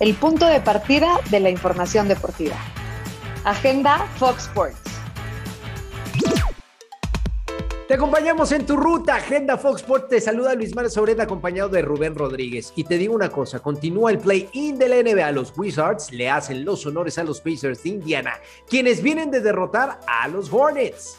el punto de partida de la información deportiva. Agenda Fox Sports. Te acompañamos en tu ruta, Agenda Fox Sports. Te saluda Luis Mario Sobreda, acompañado de Rubén Rodríguez. Y te digo una cosa: continúa el play-in de la NBA. Los Wizards le hacen los honores a los Pacers de Indiana, quienes vienen de derrotar a los Hornets.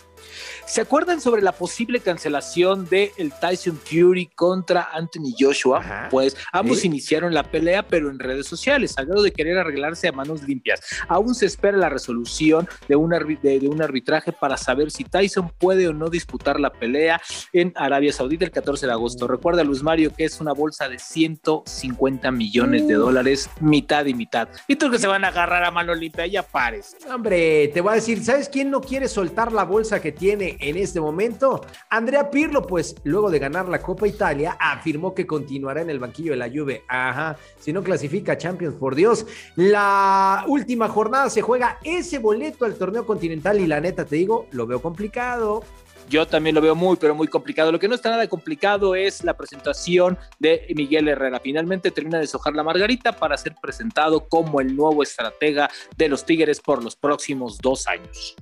¿Se acuerdan sobre la posible cancelación de el Tyson Fury contra Anthony Joshua? Pues ambos iniciaron la pelea, pero en redes sociales, al grado de querer arreglarse a manos limpias. Aún se espera la resolución de un, de, un arbitraje para saber si Tyson puede o no disputar la pelea en Arabia Saudita el 14 de agosto. Recuerda, Luis Mario, que es una bolsa de 150 millones de dólares, mitad y mitad. Y tú que se van a agarrar a mano limpia, ya pares. Hombre, te voy a decir, ¿sabes quién no quiere soltar la bolsa que tiene en este momento. Andrea Pirlo, pues luego de ganar la Copa Italia, afirmó que continuará en el banquillo de la Juve. Ajá, si no clasifica Champions, por Dios. La última jornada se juega ese boleto al torneo continental y la neta te digo, lo veo complicado. Yo también lo veo muy, pero muy complicado. Lo que no está nada complicado es la presentación de Miguel Herrera. Finalmente termina de sojar la margarita para ser presentado como el nuevo estratega de los Tigres por los próximos dos años.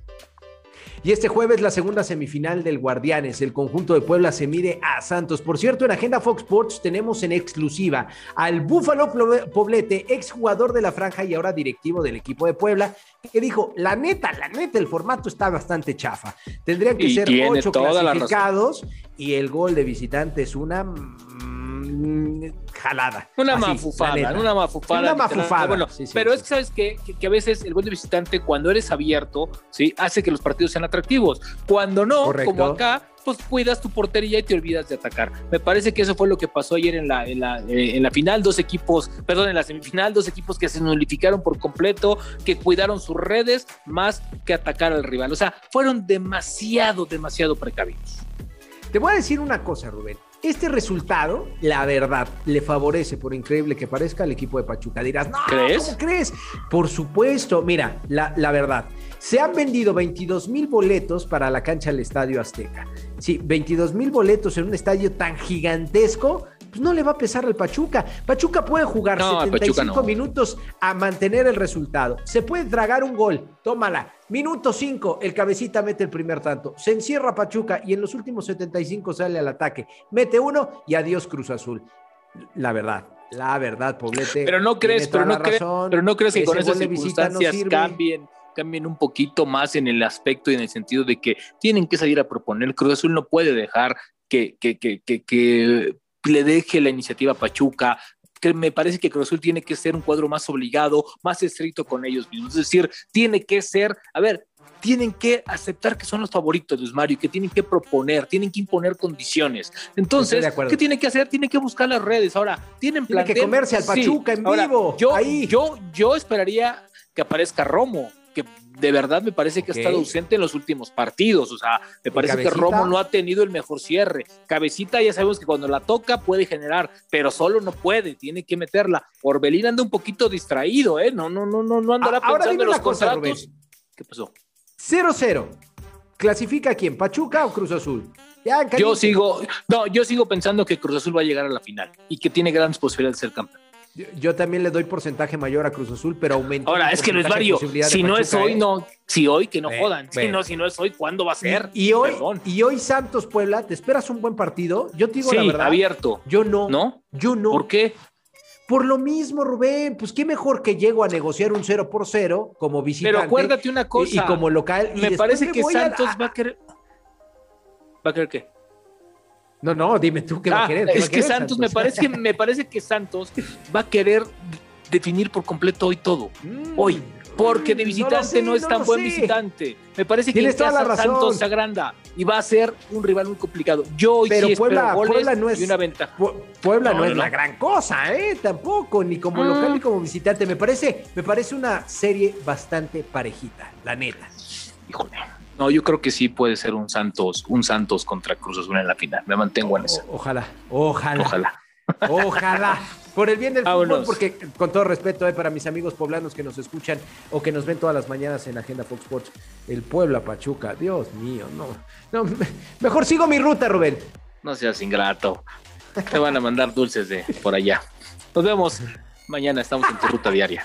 Y este jueves la segunda semifinal del Guardianes. El conjunto de Puebla se mide a Santos. Por cierto, en Agenda Fox Sports tenemos en exclusiva al Búfalo Poblete, exjugador de la franja y ahora directivo del equipo de Puebla, que dijo, la neta, la neta, el formato está bastante chafa. Tendrían que ser ocho clasificados y el gol de visitante es una mm, jalada. Una mafufada, una mafufada. Una mafufada. Bueno, pero es que sabes que, que, a veces el gol de visitante, cuando eres abierto, ¿sí? hace que los partidos sean atractivos. Cuando no, como acá, pues cuidas tu portería y te olvidas de atacar. Me parece que eso fue lo que pasó ayer en la, en la, eh, en la final, dos equipos, perdón, en la semifinal, dos equipos que se nulificaron por completo, que cuidaron sus redes más que atacar al rival. O sea, fueron demasiado, demasiado precavidos. Te voy a decir una cosa, Rubén. Este resultado, la verdad, le favorece, por increíble que parezca, al equipo de Pachuca. Dirás, no, ¿crees? ¿cómo crees? Por supuesto, mira, la, la verdad, se han vendido 22 mil boletos para la cancha del Estadio Azteca. Sí, 22 mil boletos en un estadio tan gigantesco pues no le va a pesar al Pachuca. Pachuca puede jugar 75 minutos a mantener el resultado. Se puede tragar un gol, tómala. Minuto 5, el cabecita mete el primer tanto. Se encierra Pachuca y en los últimos 75 sale al ataque. Mete uno y adiós Cruz Azul. La verdad, la verdad, Poblete. Pero no crees, pero no, crees, pero no crees que con esas circunstancias cambien cambien un poquito más en el aspecto y en el sentido de que tienen que salir a proponer. Cruz Azul no puede dejar que, que, que, que le deje la iniciativa a Pachuca, que me parece que Cruz Azul tiene que ser un cuadro más obligado, más estricto con ellos mismos. Es decir, tiene que ser, a ver, tienen que aceptar que son los favoritos, Luis Mario, que tienen que proponer, tienen que imponer condiciones. Entonces, ¿qué tiene que hacer? Tiene que buscar las redes. Ahora, tienen. Tiene que comerse al Pachuca en vivo. Yo, yo, yo esperaría que aparezca Romo, que de verdad me parece que ha estado ausente en los últimos partidos. O sea, me parece que Romo no ha tenido el mejor cierre. Cabecita ya sabemos que cuando la toca puede generar, pero solo no puede, tiene que meterla. Orbelín anda un poquito distraído, ¿eh? No, no, no, no, no andará pensando en los contratos. ¿Qué pasó? 0-0. ¿Clasifica quién? ¿Pachuca o Cruz Azul? yo sigo, no, yo sigo pensando que Cruz Azul va a llegar a la final y que tiene grandes posibilidades de ser campeón. Yo, también le doy porcentaje mayor a Cruz Azul, pero aumenta. Ahora, es que Luis Mario, si no es hoy, ¿eh? no. Si hoy, que no jodan. Si, no, si no es hoy, ¿cuándo va a ser? Y, hoy, y hoy Santos Puebla, ¿te esperas un buen partido? Yo te digo la verdad. abierto. Yo no. ¿No? Yo no. ¿Por qué? Por lo mismo, Rubén, pues qué mejor que llego a negociar un 0 por 0 como visitante. Pero acuérdate una cosa. Y, como local. Me parece que Santos va a querer. ¿Va a querer qué? No, no, dime tú qué va a ah, querer. es que Santos, Me, parece, me parece que Santos va a querer definir por completo hoy todo. Mm, hoy. Porque de visitante no, es tan buen visitante. Me parece que en casa Santos se agranda y va a ser un rival muy complicado. Yo hoy Pero sí Puebla, Puebla no es, una ventaja. Puebla no, es la gran cosa, ¿eh? Tampoco, ni como local ni como visitante. Me parece, me parece una serie bastante parejita, la neta. Híjole. No, yo creo que sí puede ser un Santos, un Santos contra Cruz Azul en la final. Me mantengo en eso. Ojalá, ojalá. Ojalá. Ojalá. Por el bien del fútbol, porque con todo respeto eh, para mis amigos poblanos que nos escuchan o que nos ven todas las mañanas en Agenda Fox Sports, el Puebla Pachuca, Dios mío, no, no, mejor sigo mi ruta, Rubén. No seas ingrato. Te van a mandar dulces de por allá. Nos vemos. Mañana estamos en tu ruta diaria.